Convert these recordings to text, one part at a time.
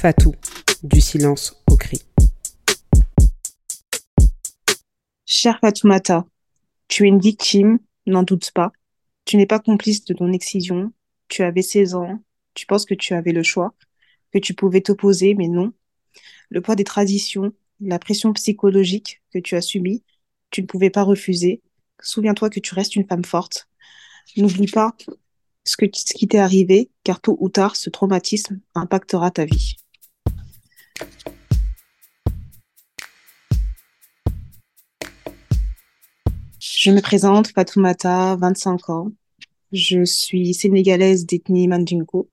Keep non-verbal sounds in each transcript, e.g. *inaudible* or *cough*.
Fatou, du silence au cri. Cher Fatoumata, tu es une victime, n'en doute pas. Tu n'es pas complice de ton excision. Tu avais 16 ans. Tu penses que tu avais le choix, que tu pouvais t'opposer, mais non. Le poids des traditions, la pression psychologique que tu as subie, tu ne pouvais pas refuser. Souviens-toi que tu restes une femme forte. N'oublie pas ce, qui t'est arrivé, car tôt ou tard, ce traumatisme impactera ta vie. Je me présente, Fatoumata, 25 ans. Je suis sénégalaise d'ethnie Mandingo.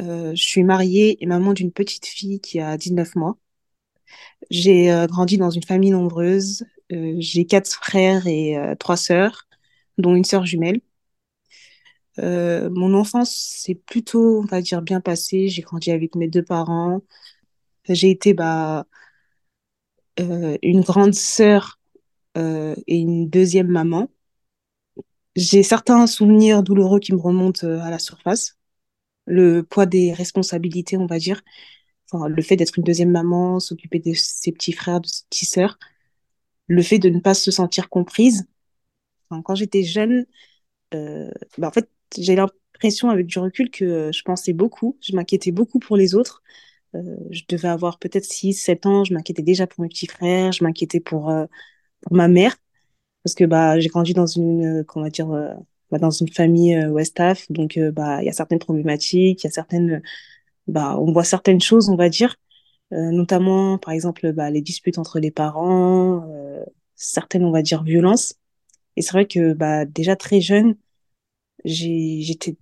Euh, je suis mariée et maman d'une petite fille qui a 19 mois. J'ai euh, grandi dans une famille nombreuse. Euh, j'ai quatre frères et trois sœurs, dont une sœur jumelle. Mon enfance s'est plutôt, on va dire, bien passée. J'ai grandi avec mes deux parents. J'ai été bah, euh, une grande sœur euh, et une deuxième maman. J'ai certains souvenirs douloureux qui me remontent euh, à la surface. Le poids des responsabilités, on va dire. Enfin, le fait d'être une deuxième maman, s'occuper de ses petits frères, de ses petites sœurs. Le fait de ne pas se sentir comprise. Quand j'étais jeune, euh, bah, en fait, j'ai l'impression avec du recul que je pensais beaucoup, je m'inquiétais beaucoup pour les autres. Euh, je devais avoir peut-être 6, 7 ans, je m'inquiétais déjà pour mes petits frères, je m'inquiétais pour, euh, pour ma mère, parce que bah, j'ai grandi dans une, comment dire, euh, bah, dans une famille euh, Westaf, donc bah, il y a certaines problématiques, il y a certaines, bah, on voit certaines choses, on va dire, euh, notamment par exemple bah, les disputes entre les parents, euh, certaines, on va dire, violences. Et c'est vrai que bah, déjà très jeune, j'étais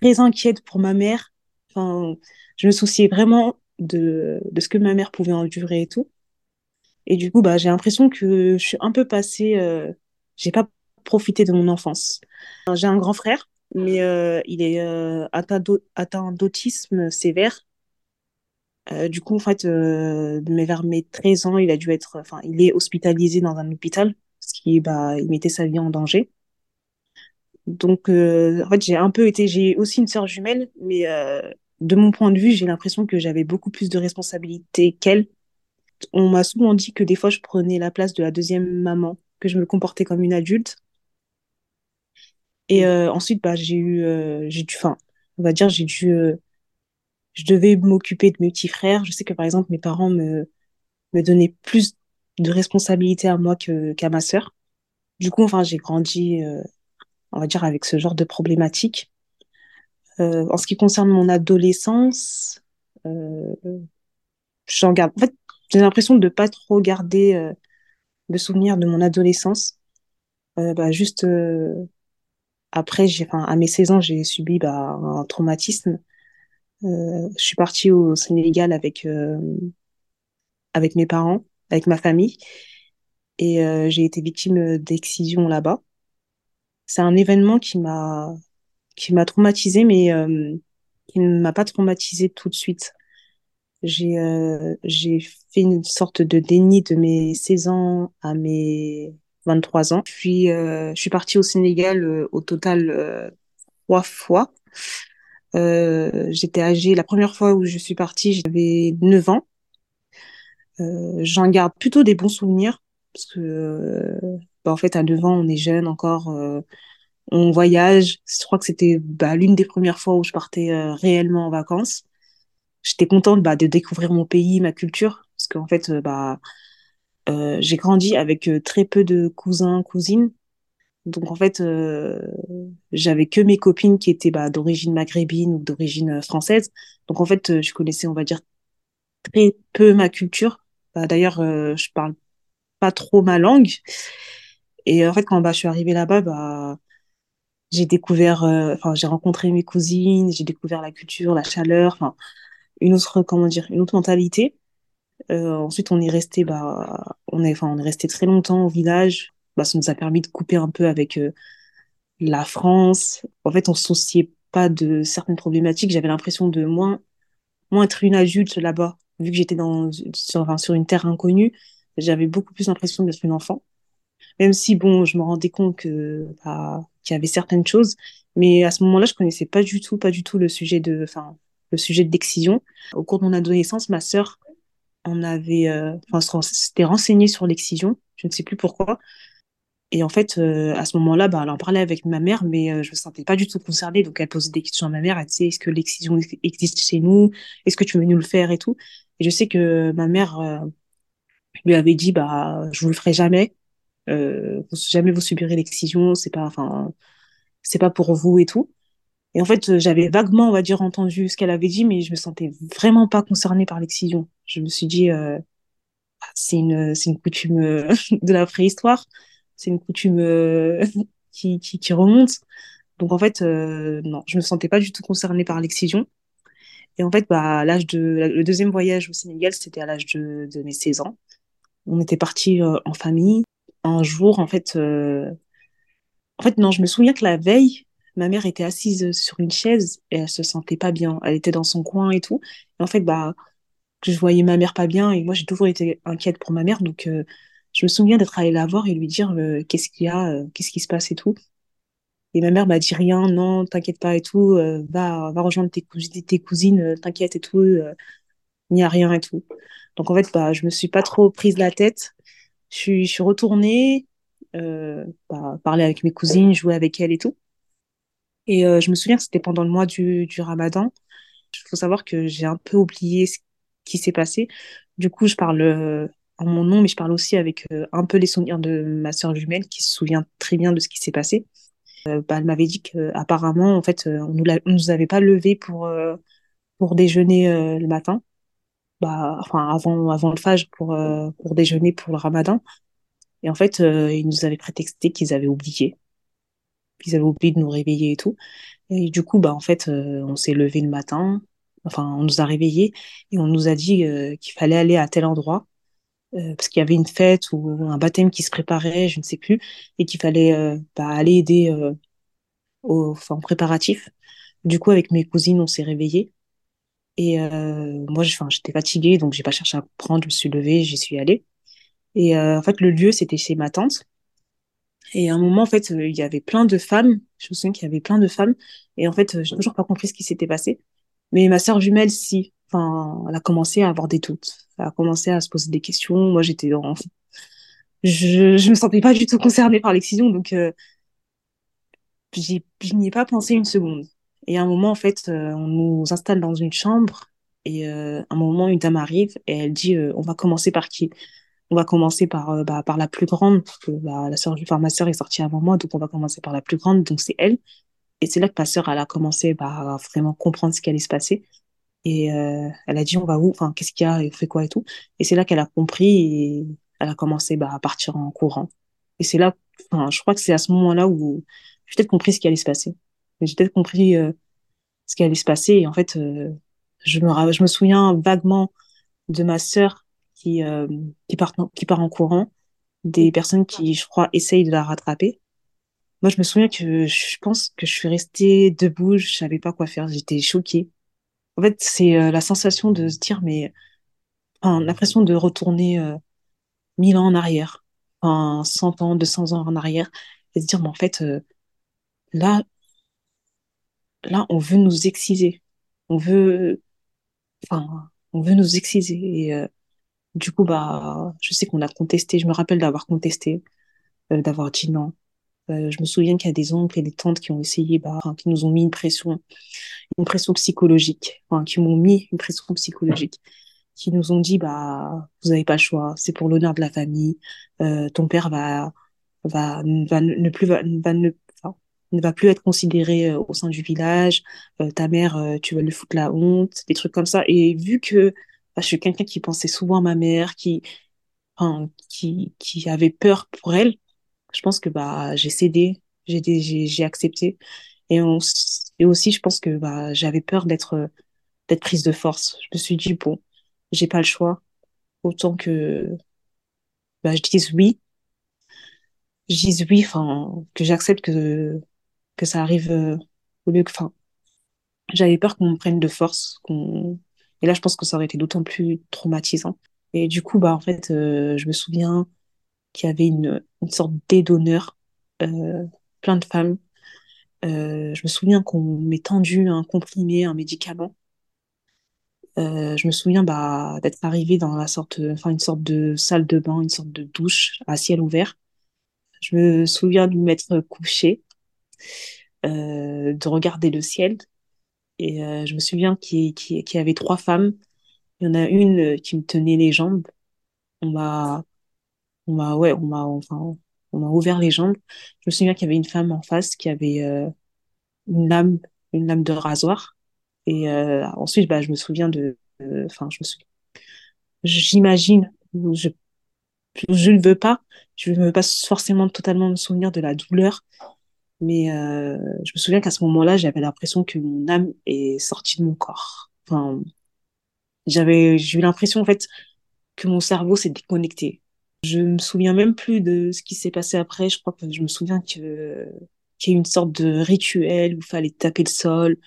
très inquiète pour ma mère. Enfin, je me souciais vraiment de, de ce que ma mère pouvait endurer et tout. Et du coup, bah, j'ai l'impression que je suis un peu passée, euh, j'ai pas profité de mon enfance. J'ai un grand frère, mais euh, il est euh, atteint d'au- atteint d'autisme sévère. Euh, du coup, en fait, euh, vers mes 13 ans, il a dû être, enfin, il est hospitalisé dans un hôpital, parce qu'il bah, il mettait sa vie en danger. Donc, en fait, j'ai un peu été, j'ai aussi une sœur jumelle, mais de mon point de vue, j'ai l'impression que j'avais beaucoup plus de responsabilités qu'elle. On m'a souvent dit que des fois, je prenais la place de la deuxième maman, que je me comportais comme une adulte. Et euh, ensuite, bah, j'ai eu, euh, j'ai dû, enfin, on va dire, j'ai dû, euh, je devais m'occuper de mes petits frères. Je sais que par exemple, mes parents me, me donnaient plus de responsabilités à moi que, qu'à ma sœur. Du coup, enfin, j'ai grandi, euh, on va dire, avec ce genre de problématiques. Euh, en ce qui concerne mon adolescence, euh, j'en garde. En fait, j'ai l'impression de pas trop garder euh, de souvenirs de mon adolescence. Euh, bah, juste euh, après, j'ai, enfin, à mes 16 ans, j'ai subi bah, un traumatisme. Euh, je suis partie au Sénégal avec avec mes parents, avec ma famille, et j'ai été victime d'excision là-bas. C'est un événement qui m'a qui m'a traumatisée, mais euh, qui ne m'a pas traumatisée tout de suite. J'ai euh, j'ai fait une sorte de déni de mes 16 ans à mes 23 ans. Puis euh, je suis partie au Sénégal au total trois fois. J'étais âgée, la première fois où je suis partie, j'avais 9 ans. J'en garde plutôt des bons souvenirs parce que bah, en fait à 9 ans on est jeune encore, on voyage. Je crois que c'était bah, l'une des premières fois où je partais euh, réellement en vacances. J'étais contente bah, de découvrir mon pays, ma culture parce qu'en fait euh, bah euh, j'ai grandi avec euh, très peu de cousins, cousines. Donc en fait, j'avais que mes copines qui étaient bah, d'origine maghrébine ou d'origine française. Donc en fait, je connaissais, on va dire, très peu ma culture. Bah, d'ailleurs, je parle pas trop ma langue. Et en fait, quand bah, je suis arrivée là-bas, bah, j'ai découvert, euh, enfin, j'ai rencontré mes cousines, j'ai découvert la culture, la chaleur, enfin, une autre, comment dire, une autre mentalité. Euh, ensuite, on est resté, bah, on est, enfin, on est resté très longtemps au village. Bah, ça nous a permis de couper un peu avec euh, la France. En fait, on se souciait pas de certaines problématiques. J'avais l'impression de moins, moins être une adulte là-bas, vu que j'étais dans, sur, enfin, sur une terre inconnue. J'avais beaucoup plus l'impression d'être une enfant. Même si, bon, je me rendais compte que, bah, qu'il y avait certaines choses, mais à ce moment-là, je connaissais pas du tout, pas du tout le sujet de, enfin, le sujet de l'excision. Au cours de mon adolescence, ma sœur on avait, euh, enfin, s'était renseigné sur l'excision, je ne sais plus pourquoi. Et en fait, euh, à ce moment-là, bah, elle en parlait avec ma mère, mais euh, je me sentais pas du tout concernée. Donc, elle posait des questions à ma mère. Elle disait, est-ce que l'excision existe chez nous? Est-ce que tu veux nous le faire et tout? Et je sais que ma mère lui avait dit, bah, je vous le ferai jamais. Jamais vous subirez l'excision. C'est pas, enfin, c'est pas pour vous et tout. Et en fait, j'avais vaguement, on va dire, entendu ce qu'elle avait dit, mais je me sentais vraiment pas concernée par l'excision. Je me suis dit, euh, ah, c'est une, c'est une coutume euh, *laughs* de la préhistoire, c'est une coutume euh, *laughs* qui, qui, remonte. Donc en fait, euh, non, je me sentais pas du tout concernée par l'excision. Et en fait, bah, l'âge de, le deuxième voyage au Sénégal, c'était à l'âge de, de mes 16 ans. On était partis en famille. Un jour, en fait, en fait, non, je me souviens que la veille, ma mère était assise sur une chaise et elle se sentait pas bien. Elle était dans son coin et tout. Et en fait, bah, je voyais ma mère pas bien et moi, j'ai toujours été inquiète pour ma mère. Donc, euh, je me souviens d'être allée la voir et lui dire euh, qu'est-ce qu'il y a, euh, qu'est-ce qui se passe et tout. Et ma mère m'a dit rien, non, t'inquiète pas et tout, va, va rejoindre tes, cousines, tes cousines, t'inquiète et tout, il n'y a rien et tout. Donc, en fait, bah, je me suis pas trop prise la tête. Je suis, retournée, bah, parler avec mes cousines, jouer avec elles et tout. Et euh, je me souviens que c'était pendant le mois du, du ramadan. Il faut savoir que j'ai un peu oublié ce qui s'est passé. Du coup, je parle euh, en mon nom, mais je parle aussi avec euh, un peu les souvenirs de ma sœur jumelle qui se souvient très bien de ce qui s'est passé. Bah, elle m'avait dit qu'apparemment, en fait, on nous, on nous avait pas levé pour, pour déjeuner le matin. Bah, enfin, avant, avant le fajr pour, pour déjeuner pour le ramadan. Et en fait, ils nous avaient prétexté qu'ils avaient oublié ils avaient oublié de nous réveiller et tout. Et du coup, bah, en fait, euh, on s'est levé le matin, enfin, on nous a réveillés et on nous a dit euh, qu'il fallait aller à tel endroit euh, parce qu'il y avait une fête ou un baptême qui se préparait, je ne sais plus, et qu'il fallait bah, aller aider aux enfin, préparatifs. Du coup, avec mes cousines, on s'est réveillés. Et moi, j'étais fatiguée, donc j'ai pas cherché à prendre, je me suis levée, j'y suis allée. Et en fait, le lieu, c'était chez ma tante. Et à un moment, en fait, euh, il y avait plein de femmes. Je me souviens qu'il y avait plein de femmes. Et en fait, euh, j'ai toujours pas compris ce qui s'était passé. Mais ma sœur jumelle, si. Enfin, elle a commencé à avoir des doutes. Elle a commencé à se poser des questions. Moi, j'étais dans... *laughs* Je, je me sentais pas du tout concernée par l'excision, donc euh, je n'y ai pas pensé une seconde. Et à un moment, en fait, euh, on nous installe dans une chambre. Et euh, à un moment, une dame arrive et elle dit, on va commencer par qui? On va commencer par, euh, bah, par la plus grande, parce que bah, la soeur, enfin, ma sœur est sortie avant moi, donc on va commencer par la plus grande, donc c'est elle. Et c'est là que ma sœur, elle a commencé bah, à vraiment comprendre ce qui allait se passer. Et euh, elle a dit, on va où? Enfin, qu'est-ce qu'il y a? Et on fait quoi et tout? Et c'est là qu'elle a compris et elle a commencé bah, à partir en courant. Et c'est là, enfin, je crois que c'est à ce moment-là où j'ai peut-être compris ce qui allait se passer. J'ai peut-être compris euh, ce qui allait se passer. Et en fait, euh, je, me, je me souviens vaguement de ma sœur qui, euh, qui, part, qui part en courant, des personnes qui, je crois, essayent de la rattraper. Moi, je me souviens que je pense que je suis restée debout, je savais pas quoi faire, j'étais choquée. En fait, c'est la sensation de se dire, mais enfin, l'impression de retourner mille ans en arrière, enfin, 100 ans, 200 ans en arrière, et se dire, mais en fait, là, là, on veut nous exciser. On veut, enfin, on veut nous exciser. Et, euh, du coup, bah, je sais qu'on a contesté, je me rappelle d'avoir contesté, euh, d'avoir dit non. Euh, je me souviens qu'il y a des oncles et des tantes qui ont essayé, bah, qui nous ont mis une pression, une pression psychologique, enfin, qui m'ont mis une pression psychologique, qui nous ont dit, bah, vous n'avez pas le choix, c'est pour l'honneur de la famille, ton père va, va, va ne plus, va ne, ne va plus être considéré au sein du village, ta mère, tu vas lui foutre la honte, des trucs comme ça. Et vu que je suis quelqu'un qui pensait souvent à ma mère, qui, enfin, qui, qui avait peur pour elle. Je pense que bah, j'ai cédé. j'ai accepté. Et, on, et aussi, je pense que bah, j'avais peur d'être d'être prise de force. Je me suis dit, bon, j'ai pas le choix. Autant que bah, je dise oui. Je dise oui, que j'accepte que, que ça arrive euh, au lieu que, enfin, j'avais peur qu'on me prenne de force. qu'on Et là, je pense que ça aurait été d'autant plus traumatisant. Et du coup, bah, en fait, euh, je me souviens qu'il y avait une, une sorte d'aide d'honneur, euh, plein de femmes. Je me souviens qu'on m'ait tendu un comprimé, un médicament. Je me souviens bah, d'être arrivée dans la sorte, enfin une sorte de salle de bain, une sorte de douche à ciel ouvert. Je me souviens de m'être couchée, euh, de regarder le ciel, et euh, je me souviens qu'il y, avait trois femmes. Il y en a une qui me tenait les jambes. On m'a, on m'a, ouais, on m'a, enfin, on m'a ouvert les jambes. Je me souviens qu'il y avait une femme en face qui avait euh, une lame, une lame de rasoir. Et euh, ensuite, bah, je me souviens de, enfin, je me j'imagine, je, je ne veux pas, je ne veux pas forcément totalement me souvenir de la douleur, mais euh, je me souviens qu'à ce moment-là, j'avais l'impression que mon âme est sortie de mon corps. Enfin, j'avais, j'ai eu l'impression en fait que mon cerveau s'est déconnecté. Je me souviens même plus de ce qui s'est passé après. Je crois que je me souviens que qu'il y a une sorte de rituel où il fallait taper le sol,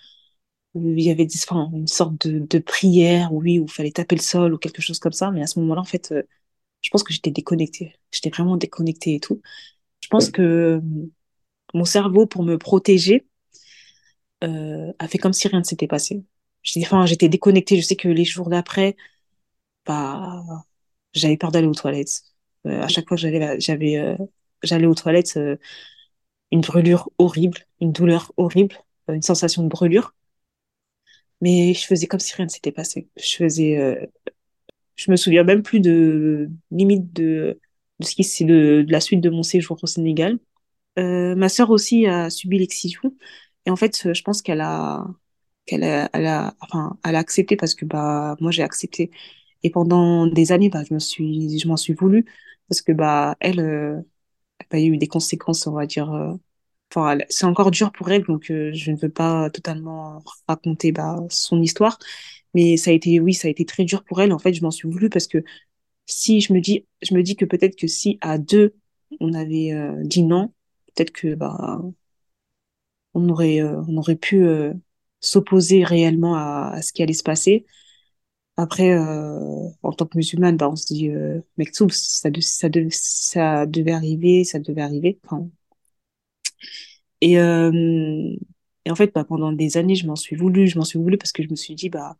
où il y avait enfin, une sorte de, de prière, oui, où il fallait taper le sol ou quelque chose comme ça. Mais à ce moment-là, en fait, euh, je pense que j'étais déconnectée. J'étais vraiment déconnectée et tout. Je pense que mon cerveau, pour me protéger, euh, a fait comme si rien ne s'était passé. Enfin, j'étais déconnectée. Je sais que les jours d'après, bah, j'avais peur d'aller aux toilettes. Euh, à chaque fois j'allais, j'avais, euh, j'allais aux toilettes, une brûlure horrible, une douleur horrible, une sensation de brûlure. Mais je faisais comme si rien ne s'était passé. Je faisais, je me souviens même plus de limite de, ce qui c'est de, la suite de mon séjour au Sénégal. Euh, ma sœur aussi a subi l'excision et en fait, je pense qu'elle a, qu'elle a, elle enfin, elle a accepté parce que bah moi j'ai accepté. Et pendant des années, bah je me suis, je m'en suis voulu parce que bah elle, euh, bah, il y a eu des conséquences, on va dire. Euh, c'est encore dur pour elle, donc euh, je ne veux pas totalement raconter bah, son histoire. Mais ça a été, oui, ça a été très dur pour elle. En fait, je m'en suis voulu parce que si je me dis, je me dis que peut-être que si à deux on avait euh, dit non, peut-être que bah on aurait, euh, on aurait pu euh, s'opposer réellement à, ce qui allait se passer. Après, euh, en tant que musulmane, bah, on se dit, euh, Mektoub, ça, ça, ça devait arriver, ça devait arriver. Enfin, et, et en fait, bah, pendant des années, je m'en suis voulu, je m'en suis voulu parce que je me suis dit, bah,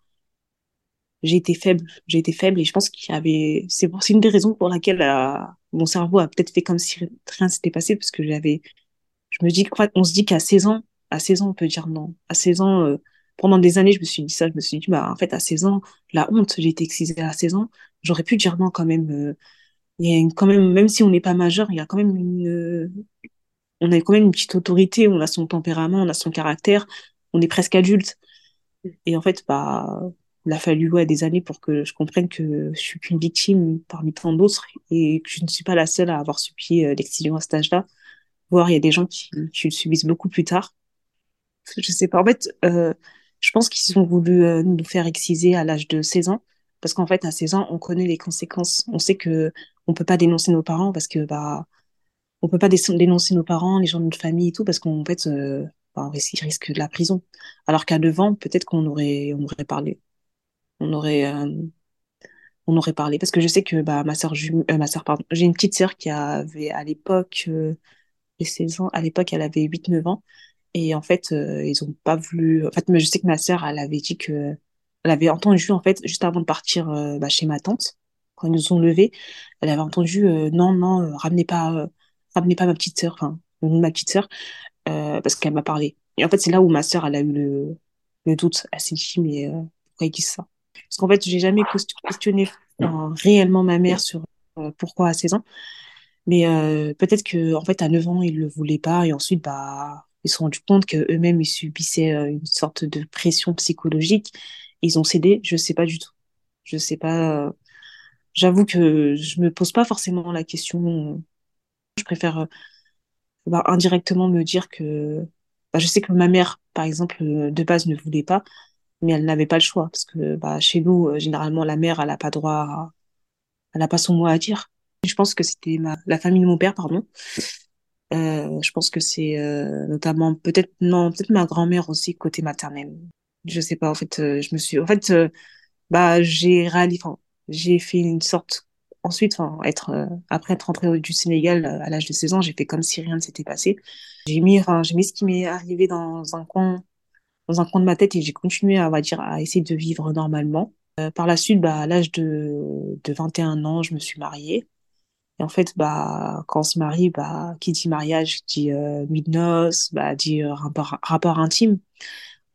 j'ai été faible, j'ai été faible et je pense qu'il y avait, c'est une des raisons pour laquelle euh, mon cerveau a peut-être fait comme si rien s'était passé parce que j'avais, je me dis, on se dit qu'à 16 ans, à 16 ans, on peut dire non. À 16 ans, euh, pendant des années, je me suis dit ça, je me suis dit, bah, en fait, à 16 ans, la honte, j'ai été excisée à 16 ans, j'aurais pu dire non quand même. Euh, y a quand même, même si on n'est pas majeur, il y a quand même une, on a quand même une petite autorité, on a son tempérament, on a son caractère, on est presque adulte. Et en fait, bah, il a fallu des années pour que je comprenne que je suis qu'une victime parmi tant d'autres et que je ne suis pas la seule à avoir subi euh, l'excision à cet âge-là. Voire il y a des gens qui, le subissent beaucoup plus tard. Je sais pas. En fait, euh, je pense qu'ils ont voulu euh, nous faire exciser à l'âge de 16 ans parce qu'en fait, à 16 ans, on connaît les conséquences. On sait que on peut pas dénoncer nos parents parce que bah on peut pas dénoncer nos parents, les gens de notre famille et tout, parce qu'en fait, bah, ils risquent de la prison. Alors qu'à 9 ans, peut-être qu'on aurait, on aurait parlé. On aurait, euh, on aurait parlé. Parce que je sais que bah, ma soeur, euh, ma soeur, pardon, j'ai une petite sœur qui avait à l'époque, euh, 16 ans, à l'époque, elle avait 8-9 ans. Et en fait, euh, ils ont pas voulu. En fait, mais je sais que ma sœur, elle avait dit que, elle avait entendu, en fait, juste avant de partir euh, bah, chez ma tante, quand ils nous ont levés, elle avait entendu, non, non, ramenez pas ramenez pas ma petite sœur, enfin, ma petite euh, parce qu'elle m'a parlé. Et en fait, c'est là où ma sœur, elle a eu le, le doute. Elle s'est dit, mais pourquoi ils disent ça? Parce qu'en fait, j'ai jamais questionné réellement ma mère sur euh, pourquoi à 16 ans. Mais euh, peut-être que en fait, à 9 ans, ils le voulaient pas. Et ensuite, bah, ils se sont rendus compte qu'eux-mêmes, ils subissaient euh, une sorte de pression psychologique. Ils ont cédé. Je sais pas du tout. Je sais pas. J'avoue que je me pose pas forcément la question je préfère bah, indirectement me dire que bah, je sais que ma mère, par exemple, de base ne voulait pas, mais elle n'avait pas le choix parce que bah, chez nous, euh, généralement, la mère, elle n'a pas droit, à... elle n'a pas son mot à dire. Je pense que c'était ma... la famille de mon père, pardon. Euh, je pense que c'est euh, notamment peut-être non peut-être ma grand-mère aussi côté maternel. Je sais pas en fait euh, je me suis en fait euh, bah j'ai réalisé enfin, j'ai fait une sorte ensuite enfin être euh, après être rentrée du Sénégal à l'âge de 16 ans, j'ai fait comme si rien ne s'était passé. J'ai mis enfin j'ai mis ce qui m'est arrivé dans un coin dans un coin de ma tête et j'ai continué à on dire à essayer de vivre normalement. par la suite bah à l'âge de de 21 ans, je me suis mariée. Et en fait, bah, quand on se marie, bah, qui dit mariage dit euh, nuit de noces, bah, dit euh, rapport, intime.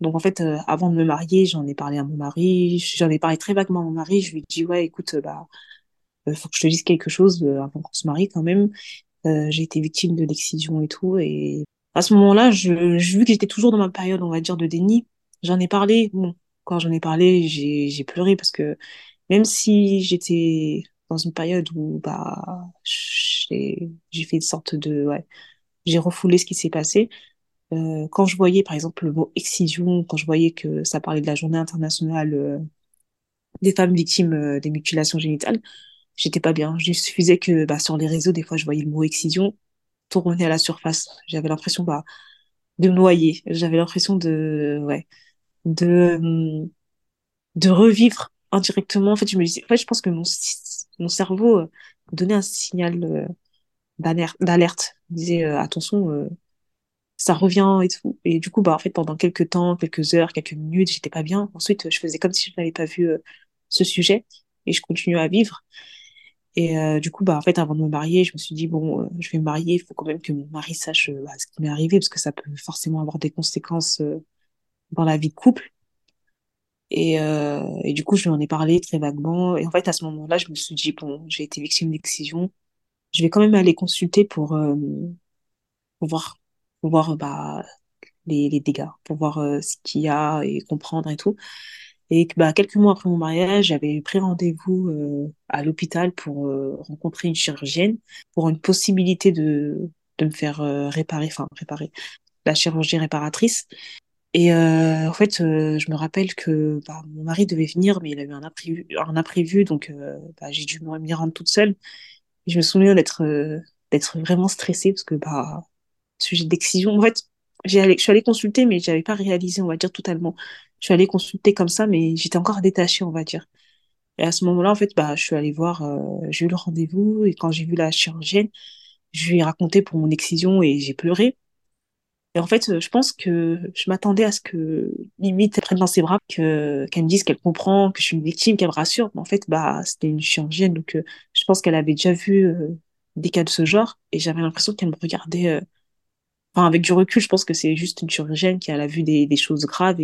Donc en fait, euh, avant de me marier, j'en ai parlé à mon mari, j'en ai parlé très vaguement à mon mari. Je lui ai dit, ouais, écoute, euh, bah, euh, faut que je te dise quelque chose euh, avant qu'on se marie quand même. Euh, j'ai été victime de l'excision et tout. Et à ce moment-là, je, je, vu que j'étais toujours dans ma période, on va dire, de déni, j'en ai parlé. Bon, quand j'en ai parlé, j'ai, pleuré parce que même si j'étais dans une période où bah j'ai j'ai fait une sorte de ouais j'ai refoulé ce qui s'est passé euh, quand je voyais par exemple le mot excision quand je voyais que ça parlait de la journée internationale euh, des femmes victimes euh, des mutilations génitales j'étais pas bien il suffisait que bah sur les réseaux des fois je voyais le mot excision revenait à la surface j'avais l'impression bah de me noyer j'avais l'impression de ouais de hum, de revivre indirectement en fait je me disais en fait je pense que mon mon cerveau euh, donnait un signal euh, d'alerte, il disait euh, attention, ça revient et tout. Et du coup, bah en fait, pendant quelques temps, quelques heures, quelques minutes, j'étais pas bien. Ensuite, je faisais comme si je n'avais pas vu ce sujet et je continuais à vivre. Et euh, du coup, bah en fait, avant de me marier, je me suis dit bon, euh, je vais me marier, il faut quand même que mon mari sache euh, bah, ce qui m'est arrivé parce que ça peut forcément avoir des conséquences dans la vie de couple. Et, et du coup, je lui en ai parlé très vaguement. Et en fait, à ce moment-là, je me suis dit, bon, j'ai été victime d'excision. Je vais quand même aller consulter pour, pour voir, pour voir bah, les, les dégâts, pour voir ce qu'il y a et comprendre et tout. Et bah, quelques mois après mon mariage, j'avais pris rendez-vous euh, à l'hôpital pour euh, rencontrer une chirurgienne pour une possibilité de, de me faire euh, réparer, enfin réparer, la chirurgie réparatrice. Et euh, en fait, euh, je me rappelle que bah, mon mari devait venir, mais il a eu un imprévu, un imprévu donc euh, bah, j'ai dû m'y rendre toute seule. Et je me souviens d'être d'être vraiment stressée parce que bah sujet d'excision. En fait, j'ai je suis allée consulter, mais j'avais pas réalisé, on va dire totalement. Je suis allée consulter comme ça, mais j'étais encore détachée, on va dire. Et à ce moment-là, en fait, bah je suis allée voir, euh, j'ai eu le rendez-vous et quand j'ai vu la chirurgienne, je lui ai raconté pour mon excision et j'ai pleuré. Et en fait, euh, je pense que je m'attendais à ce que, limite, elle prenne dans ses bras, que, qu'elle me dise qu'elle comprend, que je suis une victime, qu'elle me rassure. Mais en fait, bah, c'était une chirurgienne, donc euh, je pense qu'elle avait déjà vu des cas de ce genre, et j'avais l'impression qu'elle me regardait, enfin, avec du recul, je pense que c'est juste une chirurgienne qui a vu des, des choses graves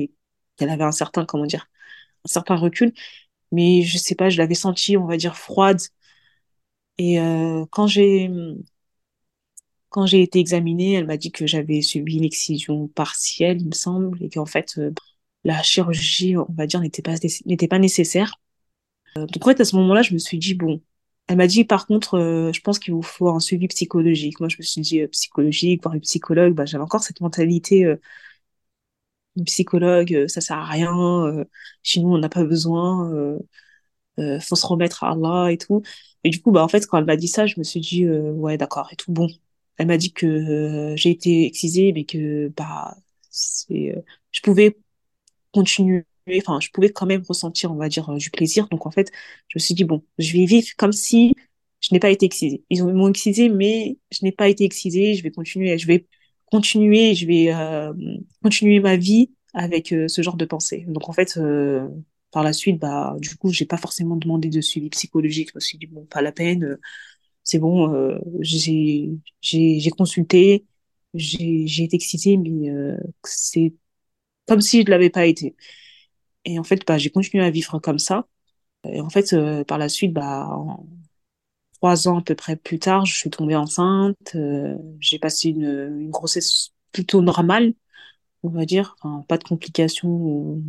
qu'elle avait un certain, comment dire, un certain recul. Mais je sais pas, je l'avais sentie, on va dire, froide. Et euh, quand j'ai quand j'ai été examinée, elle m'a dit que j'avais subi une excision partielle, il me semble, et qu'en fait, euh, la chirurgie, on va dire, n'était pas, pas nécessaire. Euh, donc, en fait, à ce moment-là, je me suis dit, bon, elle m'a dit, par contre, euh, je pense qu'il vous faut un suivi psychologique. Moi, je me suis dit, psychologique, voir une psychologue, bah, j'avais encore cette mentalité, une psychologue, euh, ça sert à rien, euh, chez nous, on n'a pas besoin, euh, euh, faut se remettre à Allah et tout. Et du coup, bah, en fait, quand elle m'a dit ça, je me suis dit, ouais, d'accord, et tout, bon. Elle m'a dit que j'ai été excisée, mais que, bah, c'est, je pouvais continuer, enfin, je pouvais quand même ressentir, on va dire, du plaisir. Donc, en fait, je me suis dit, bon, je vais vivre comme si je n'ai pas été excisée. Ils m'ont excisée, mais je n'ai pas été excisée. Je vais continuer, je vais continuer, je vais euh, continuer ma vie avec euh, ce genre de pensée. Donc, en fait, euh, par la suite, bah, du coup, j'ai pas forcément demandé de suivi psychologique. Je me suis dit, bon, pas la peine, euh, c'est bon, euh, j'ai, j'ai, consulté, j'ai, été excitée, mais euh, c'est comme si je l'avais pas été. Et en fait, bah, j'ai continué à vivre comme ça. Et en fait, par la suite, bah, trois ans à peu près plus tard, je suis tombée enceinte. euh, j'ai passé une, grossesse plutôt normale, on va dire. Pas de complications ou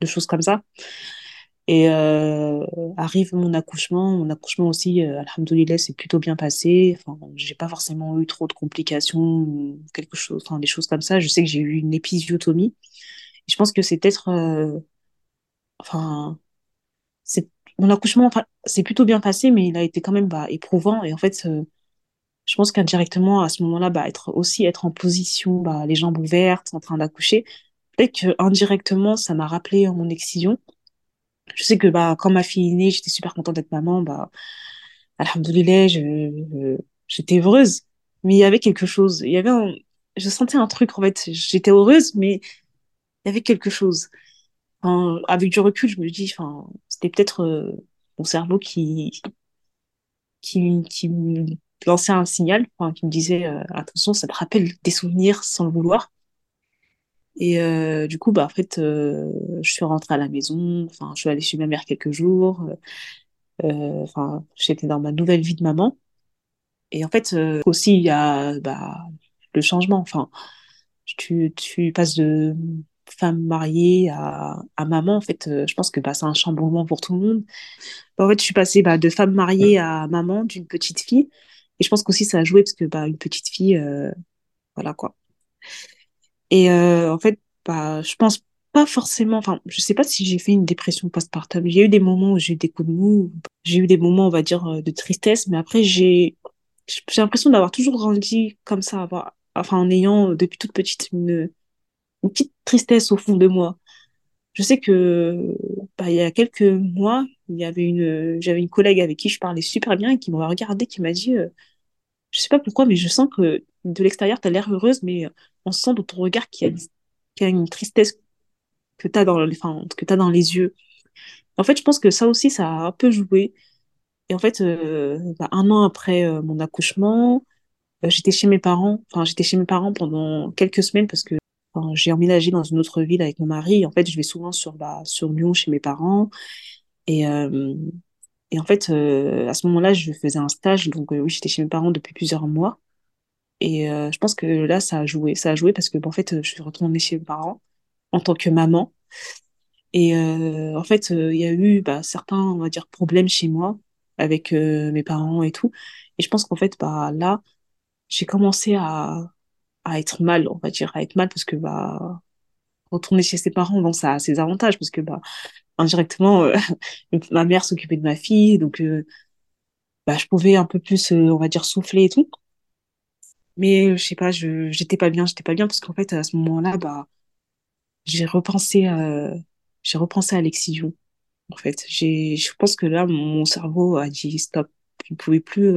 de choses comme ça. Et euh, arrive mon accouchement. Mon accouchement aussi, euh, alhamdoulilah, c'est plutôt bien passé. Enfin, j'ai pas forcément eu trop de complications, quelque chose, enfin, des choses comme ça. Je sais que j'ai eu une épisiotomie. Je pense que c'est peut-être, euh, enfin, mon accouchement, enfin, c'est plutôt bien passé, mais il a été quand même bah, éprouvant. Et en fait, euh, je pense qu'indirectement, à ce moment-là, bah, être aussi être en position, bah, les jambes ouvertes, en train d'accoucher, peut-être que indirectement, ça m'a rappelé mon excision. Je sais que bah, quand ma fille est née, j'étais super contente d'être maman. Bah, alhamdoulilah, je- j'étais heureuse. Mais il y avait quelque chose. Il y avait un- je sentais un truc, en fait. J'étais heureuse, mais il y avait quelque chose. Avec du recul, je me dis, enfin, c'était peut-être euh, mon cerveau qui, qui, qui me lançait un signal, qui me disait, euh, attention, ça te rappelle des souvenirs sans le vouloir. Et euh, du coup, bah, en fait, je suis rentrée à la maison, enfin, je suis allée chez ma mère quelques jours. Enfin, j'étais dans ma nouvelle vie de maman. Et en fait, aussi, il y a bah, le changement. Enfin, tu, tu passes de femme mariée à, à maman. En fait, euh, je pense que bah, c'est un chamboulement pour tout le monde. Bah, en fait, je suis passée bah, de femme mariée à maman d'une petite fille. Et je pense qu'aussi ça a joué parce que bah, une petite fille, euh, voilà quoi. Et euh, en fait, bah, je pense pas forcément, enfin, je sais pas si j'ai fait une dépression postpartum. J'ai eu des moments où j'ai eu des coups de mou, j'ai eu des moments, on va dire, de tristesse, mais après, j'ai j'ai l'impression d'avoir toujours grandi comme ça, avoir, enfin, en ayant depuis toute petite une, une petite tristesse au fond de moi. Je sais que bah, il y a quelques mois, il y avait une, j'avais une collègue avec qui je parlais super bien et qui m'a regardé, qui m'a dit, euh, je sais pas pourquoi, mais je sens que de l'extérieur, tu as l'air heureuse, mais euh, on sent dans ton regard qu'il y a, une tristesse que tu as dans, dans les yeux. En fait, je pense que ça aussi, ça a un peu joué. Et en fait, euh, bah, un an après euh, mon accouchement, j'étais chez mes parents. Enfin, j'étais chez mes parents pendant quelques semaines parce que j'ai emménagé dans une autre ville avec mon mari. En fait, je vais souvent sur, bah, sur Lyon chez mes parents. Et, euh, et en fait, euh, à ce moment-là, je faisais un stage. Donc, euh, oui, j'étais chez mes parents depuis plusieurs mois. Et je pense que là, ça a joué. Ça a joué parce que, en fait, je suis retournée chez mes parents en tant que maman. Et en fait, il y a eu bah, certains, on va dire, problèmes chez moi avec mes parents et tout. Et je pense qu'en fait, bah, là, j'ai commencé à, à être mal, on va dire, à être mal parce que bah, retourner chez ses parents, bon, ça a ses avantages parce que bah, indirectement, euh, *laughs* ma mère s'occupait de ma fille, donc euh, bah, je pouvais un peu plus, euh, on va dire, souffler et tout. Mais je sais pas, je j'étais pas bien, j'étais pas bien parce qu'en fait, à ce moment-là, bah, j'ai repensé, j'ai repensé à l'excision. En fait, j'ai, je pense que là, mon cerveau a dit stop. Il ne pouvait plus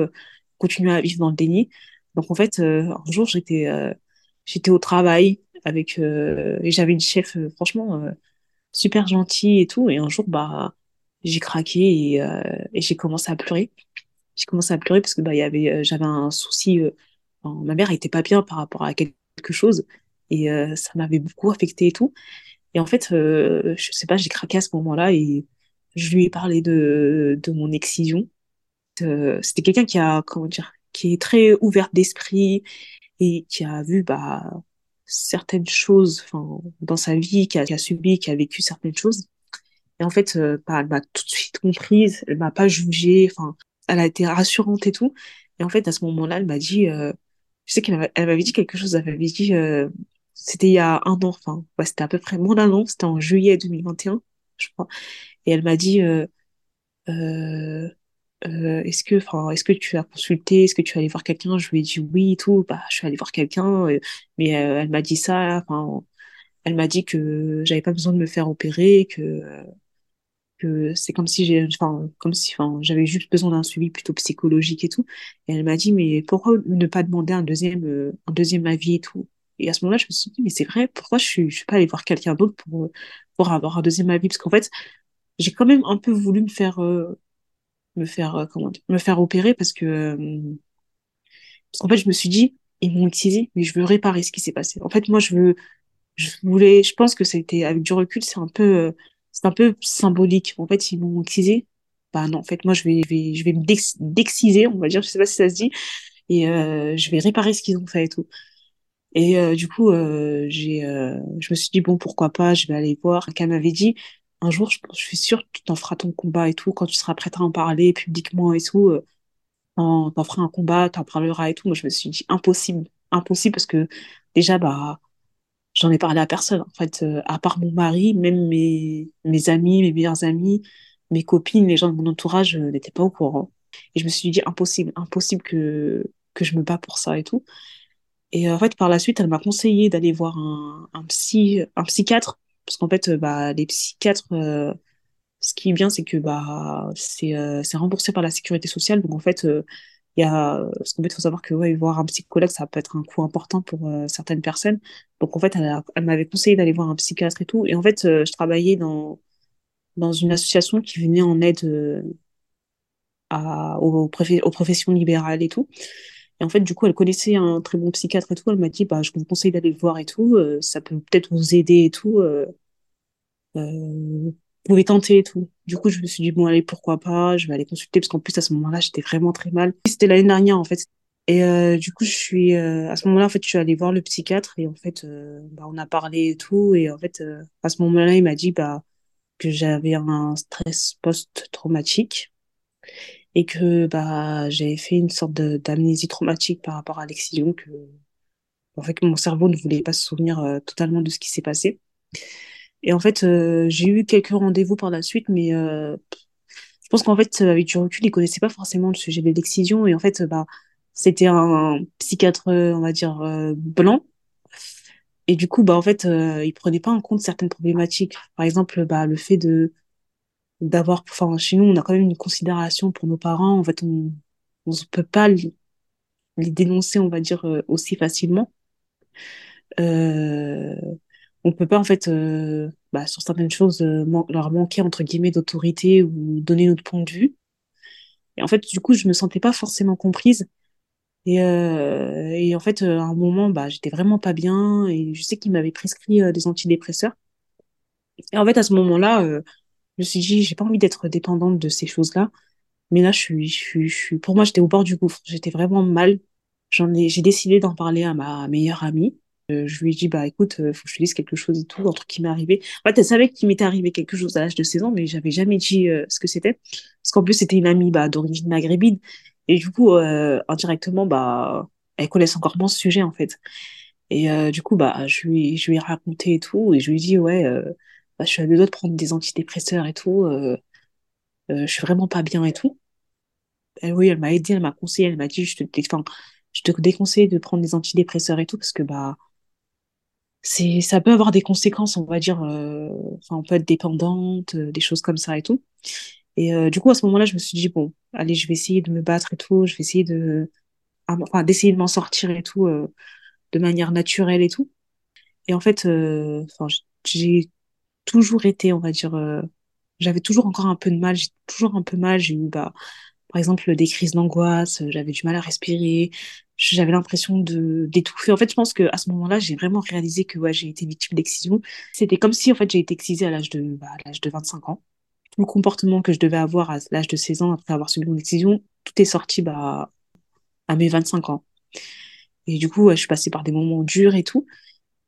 continuer à vivre dans le déni. Donc, en fait, un jour, j'étais j'étais au travail avec, euh, et j'avais une chef, euh, franchement, euh, super gentille et tout. Et un jour, bah, j'ai craqué et, euh, et j'ai commencé à pleurer. J'ai commencé à pleurer parce que, bah, il y avait, euh, j'avais un souci. ma mère était pas bien par rapport à quelque chose. Et ça m'avait beaucoup affecté et tout. Et en fait, je sais pas, j'ai craqué à ce moment-là et je lui ai parlé de, de mon excision. C'était quelqu'un qui a, comment dire, qui est très ouvert d'esprit et qui a vu bah, certaines choses dans sa vie, qui a, subi, qui a vécu certaines choses. Et en fait, euh, bah, elle m'a tout de suite comprise, elle m'a pas jugée, enfin, elle a été rassurante et tout. Et en fait, à ce moment-là, elle m'a dit, euh, je sais qu'elle m'avait dit quelque chose, elle m'avait dit, euh, c'était il y a un an, enfin, c'était à peu près moins d'un an, c'était en juillet 2021, je crois. Et elle m'a dit, euh, euh, est-ce que, enfin, est-ce que tu as consulté, est-ce que tu es allé voir quelqu'un? Je lui ai dit oui et tout, bah, je suis allée voir quelqu'un, euh, mais euh, elle m'a dit ça, enfin, elle m'a dit que j'avais pas besoin de me faire opérer, que, que c'est comme si j'ai, enfin, comme si, enfin, j'avais juste besoin d'un suivi plutôt psychologique et tout. Et elle m'a dit, mais pourquoi ne pas demander un deuxième, un deuxième avis et tout? Et à ce moment-là, je me suis dit, mais c'est vrai, pourquoi je suis, je suis pas allée voir quelqu'un d'autre pour, pour avoir un deuxième avis? Parce qu'en fait, j'ai quand même un peu voulu me faire, me faire, euh, comment dire, me faire opérer parce que, euh, parce qu'en fait, je me suis dit, ils m'ont utilisé, mais je veux réparer ce qui s'est passé. En fait, moi, je veux, je voulais, je pense que c'était, avec du recul, c'est un peu, euh, c'est un peu symbolique. En fait, ils m'ont utilisé. Bah non, en fait, moi, je vais, vais, me dex- dexiser, on va dire, je sais pas si ça se dit, et je vais réparer ce qu'ils ont fait et tout. Et du coup, j'ai, je me suis dit, bon, pourquoi pas, je vais aller voir. Quelqu'un m'avait dit, un jour, je, suis sûre que tu t'en feras ton combat et tout, quand tu seras prête à en parler publiquement et tout, euh, t'en, feras un combat, t'en parleras et tout. Moi, je me suis dit, impossible, impossible, parce que déjà, bah, j'en ai parlé à personne, en fait, euh, à part mon mari, même mes, mes amis, mes meilleurs amis, mes copines, les gens de mon entourage euh, n'étaient pas au courant. Et je me suis dit, impossible, impossible que, que je me bats pour ça et tout. Et en fait, par la suite, elle m'a conseillé d'aller voir un psy, un psychiatre, parce qu'en fait, euh, bah, les psychiatres, euh, ce qui est bien, c'est que bah, c'est euh, c'est remboursé par la sécurité sociale. Donc en fait, il y a, parce qu'en fait, il faut savoir que ouais, voir un psychologue, ça peut être un coût important pour certaines personnes. Donc en fait, elle, elle m'avait conseillé d'aller voir un psychiatre et tout. Et en fait, je travaillais dans dans une association qui venait en aide à, aux professions libérales et tout. Et en fait, du coup, elle connaissait un très bon psychiatre et tout. Elle m'a dit, bah, je vous conseille d'aller le voir et tout. euh, ça peut peut-être vous aider et tout. euh, euh, vous pouvez tenter et tout. Du coup, je me suis dit, bon, allez, pourquoi pas, je vais aller consulter, parce qu'en plus, à ce moment-là, j'étais vraiment très mal. C'était l'année dernière, en fait. Et du coup, je suis, à ce moment-là, en fait, je suis allée voir le psychiatre et en fait, bah, on a parlé et tout. Et en fait, à ce moment-là, il m'a dit bah, que j'avais un stress post-traumatique et que bah, j'avais fait une sorte d'amnésie traumatique par rapport à l'excision, que, en fait, mon cerveau ne voulait pas se souvenir euh, totalement de ce qui s'est passé. Et en fait, euh, j'ai eu quelques rendez-vous par la suite, mais euh, je pense qu'en fait, avec du recul, ils connaissaient pas forcément le sujet de l'excision. Et en fait, bah, c'était un psychiatre, euh, on va dire, blanc. Et du coup, bah, en fait, il prenait pas en compte certaines problématiques. Par exemple, bah, le fait de d'avoir, enfin, chez nous, on a quand même une considération pour nos parents. En fait, on ne peut pas les les dénoncer, on va dire, euh, aussi facilement. Euh, on peut pas en fait euh, bah, sur certaines choses euh, leur manquer entre guillemets d'autorité ou donner notre point de vue et en fait du coup je me sentais pas forcément comprise et, euh, et en fait euh, à un moment bah j'étais vraiment pas bien et je sais qu'il m'avait prescrit des antidépresseurs et en fait à ce moment-là je me suis dit j'ai pas envie d'être dépendante de ces choses-là mais là je suis je suis, pour moi j'étais au bord du gouffre j'étais vraiment mal j'en ai j'ai décidé d'en parler à ma meilleure amie Euh, je lui ai dit, bah écoute, euh, faut que je te dise quelque chose et tout, un truc qui m'est arrivé. En fait, elle savait qu'il m'était arrivé quelque chose à l'âge de 16 ans, mais j'avais jamais dit euh, ce que c'était. Parce qu'en plus, c'était une amie bah, d'origine maghrébine. Et du coup, euh, indirectement, bah, elle connaissait encore moins ce sujet, en fait. Et du coup, bah, je lui, je lui ai raconté et tout, et je lui ai dit, ouais, bah, je suis à deux doigts de prendre des antidépresseurs et tout, euh, euh, je suis vraiment pas bien et tout. Et oui, elle m'a aidé, elle m'a conseillé, elle m'a dit, je te, enfin, je te déconseille de prendre des antidépresseurs et tout, parce que, bah, c'est ça peut avoir des conséquences on va dire euh, on peut être dépendante euh, des choses comme ça et tout et euh, du coup à ce moment-là je me suis dit bon allez je vais essayer de me battre et tout je vais essayer de ah, enfin d'essayer de m'en sortir et tout de manière naturelle et tout et en fait j'ai toujours été on va dire euh, j'avais toujours encore un peu de mal j'ai toujours un peu mal j'ai eu bah par exemple, des crises d'angoisse, euh, j'avais du mal à respirer, j'avais l'impression de d'étouffer. En fait, je pense que à ce moment-là, j'ai vraiment réalisé que ouais, j'ai été victime d'excision. C'était comme si en fait j'ai été excisée à l'âge de bah, l'âge de 25 ans. Tout le comportement que je devais avoir à l'âge de 16 ans après avoir subi mon excision, tout est sorti bah à mes 25 ans. Et du coup, je suis passée par des moments durs et tout.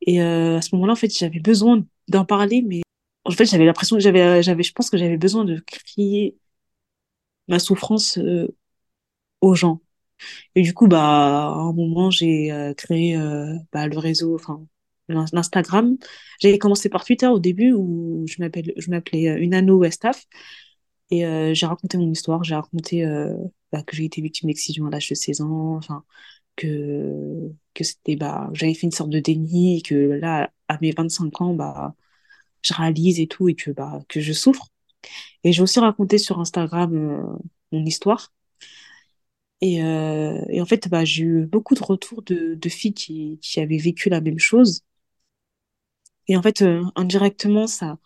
Et euh, à ce moment-là, en fait, j'avais besoin d'en parler, mais en fait, j'avais l'impression que j'avais j'avais je pense que j'avais besoin de crier ma souffrance euh, aux gens. Et du coup, bah, à un moment, j'ai euh, créé euh, bah, le réseau, enfin, l'in- l'Instagram. J'ai commencé par Twitter au début où je m'appelle, je m'appelais euh, Unano Westaf et euh, j'ai raconté mon histoire. J'ai raconté euh, bah, que j'ai été victime d'excision à l'âge de 16 ans, enfin, que, que c'était, bah, j'avais fait une sorte de déni, que là, à mes 25 ans, bah, je réalise et tout et que, bah, que je souffre. Et j'ai aussi raconté sur Instagram euh, mon histoire. Et, euh, et en fait, bah, j'ai eu beaucoup de retours de, filles qui, qui avaient vécu la même chose. Et en fait, euh, indirectement, ça,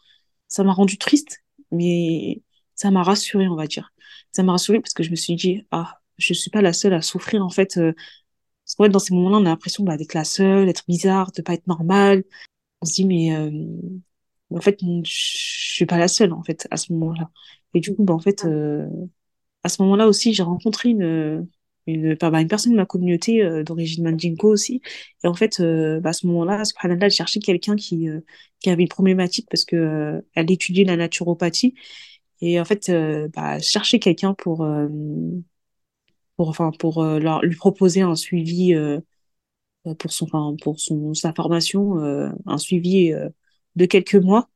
ça m'a rendu triste, mais ça m'a rassurée, on va dire. Ça m'a rassurée parce que je me suis dit, ah, je suis pas la seule à souffrir, en fait. parce qu'en fait, dans ces moments-là, on a l'impression bah, d'être la seule, d'être bizarre, de pas être normale. On se dit, mais en fait, je suis pas la seule, en fait, à ce moment-là. Et du coup, bah, en fait, euh, à ce moment-là aussi, j'ai rencontré une, une, bah, une personne de ma communauté d'origine Mandingo aussi. Et en fait, bah, à ce moment-là, subhanallah, j'ai cherché quelqu'un qui, qui avait une problématique parce que elle étudiait la naturopathie. Et en fait, bah, chercher quelqu'un pour, pour, enfin, pour leur, lui proposer un suivi pour son, enfin, pour son, sa formation, un suivi de quelques mois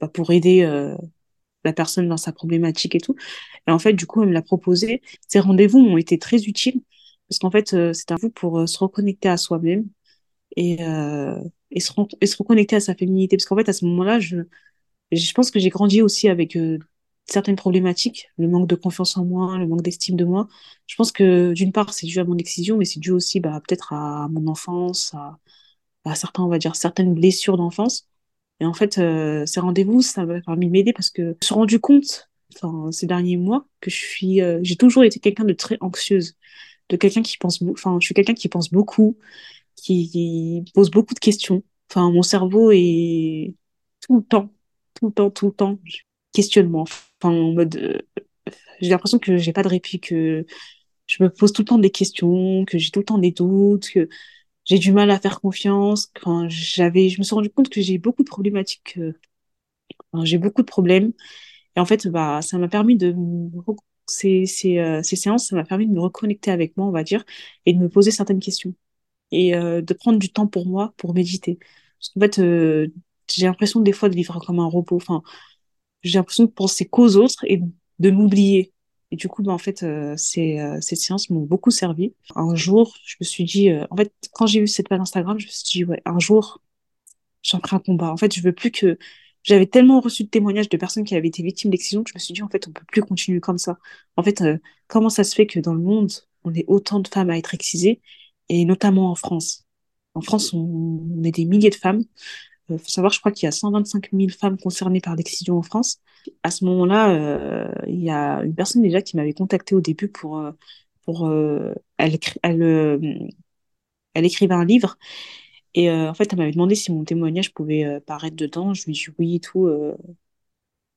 bah, pour aider la personne dans sa problématique et tout. Et en fait, du coup, elle me l'a proposé. Ces rendez-vous ont été très utiles parce qu'en fait, euh, c'est un vous pour euh, se reconnecter à soi-même et, euh, et, se et se reconnecter à sa féminité. Parce qu'en fait, à ce moment-là, je, je pense que j'ai grandi aussi avec euh, certaines problématiques, le manque de confiance en moi, le manque d'estime de moi. Je pense que d'une part, c'est dû à mon excision, mais c'est dû aussi bah, peut-être à mon enfance, à, à certains, on va dire, certaines blessures d'enfance. Et en fait, euh, ces rendez-vous, ça m'a permis de m'aider parce que je me suis rendu compte, enfin, ces derniers mois, que je suis, euh, j'ai toujours été quelqu'un de très anxieuse, de quelqu'un qui pense, enfin, je suis quelqu'un qui pense beaucoup, qui, pose beaucoup de questions. Enfin, mon cerveau est tout le temps, tout le temps, tout le temps, questionnement. Enfin, en mode, euh, j'ai l'impression que j'ai pas de répit, que je me pose tout le temps des questions, que j'ai tout le temps des doutes, que j'ai du mal à faire confiance. Quand j'avais, je me suis rendu compte que j'ai beaucoup de problématiques. Euh, j'ai beaucoup de problèmes. Et en fait, bah, ça m'a permis de ces, ces, euh, ces séances, ça m'a permis de me reconnecter avec moi, on va dire, et de me poser certaines questions et euh, de prendre du temps pour moi pour méditer. Parce qu'en fait, j'ai l'impression des fois de vivre comme un robot. Enfin, j'ai l'impression de penser qu'aux autres et de m'oublier. Et du coup, bah, en fait, euh, ces, euh, ces séances m'ont beaucoup servi. Un jour, je me suis dit, euh, en fait, quand j'ai eu cette page Instagram, je me suis dit, ouais, un jour, j'en ferai un combat. En fait, je veux plus que. J'avais tellement reçu de témoignages de personnes qui avaient été victimes d'excision que je me suis dit, en fait, on peut plus continuer comme ça. En fait, comment ça se fait que dans le monde, on ait autant de femmes à être excisées, et notamment en France? En France, on, on est des milliers de femmes. Il faut savoir, je crois qu'il y a 125 000 femmes concernées par l'excision en France. À ce moment-là, euh, il y a une personne déjà qui m'avait contacté au début pour, euh, pour euh, elle, elle, elle écrivait un livre et en fait, elle m'avait demandé si mon témoignage pouvait paraître dedans. Je lui ai dit oui et tout.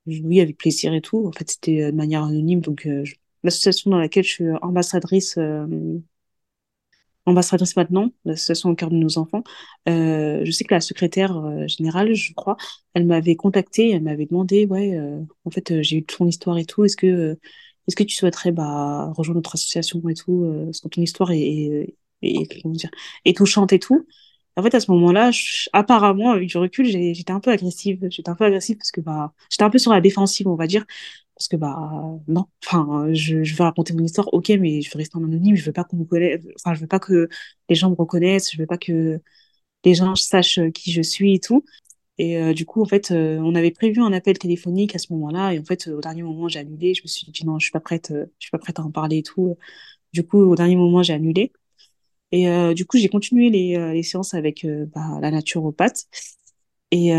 oui, avec plaisir et tout. En fait, c'était de manière anonyme. Donc, l'association dans laquelle je suis ambassadrice ambassadrice maintenant, l'association au cœur de nos enfants. Euh, je sais que la secrétaire euh, générale, je crois, elle m'avait contactée, elle m'avait demandé, ouais, euh, en fait, euh, j'ai eu ton histoire et tout, est-ce que, est-ce que tu souhaiterais bah, rejoindre notre association et tout, parce que ton histoire est, est, est touchante et tout. En fait, à ce moment-là, apparemment, avec du recul, j'étais un peu agressive. J'étais un peu agressive parce que bah, j'étais un peu sur la défensive, on va dire. Parce que bah non. Enfin je, je veux raconter mon histoire ok mais je veux rester en anonyme. Je veux pas qu'on me connaisse. Enfin je veux pas que les gens me reconnaissent. Je veux pas que les gens sachent qui je suis et tout. Et euh, du coup en fait euh, on avait prévu un appel téléphonique à ce moment-là. Et en fait au dernier moment j'ai annulé. Je me suis dit non je suis pas prête euh, je suis pas prête à en parler et tout. Du coup au dernier moment j'ai annulé et du coup j'ai continué les, les séances avec bah, la naturopathe et,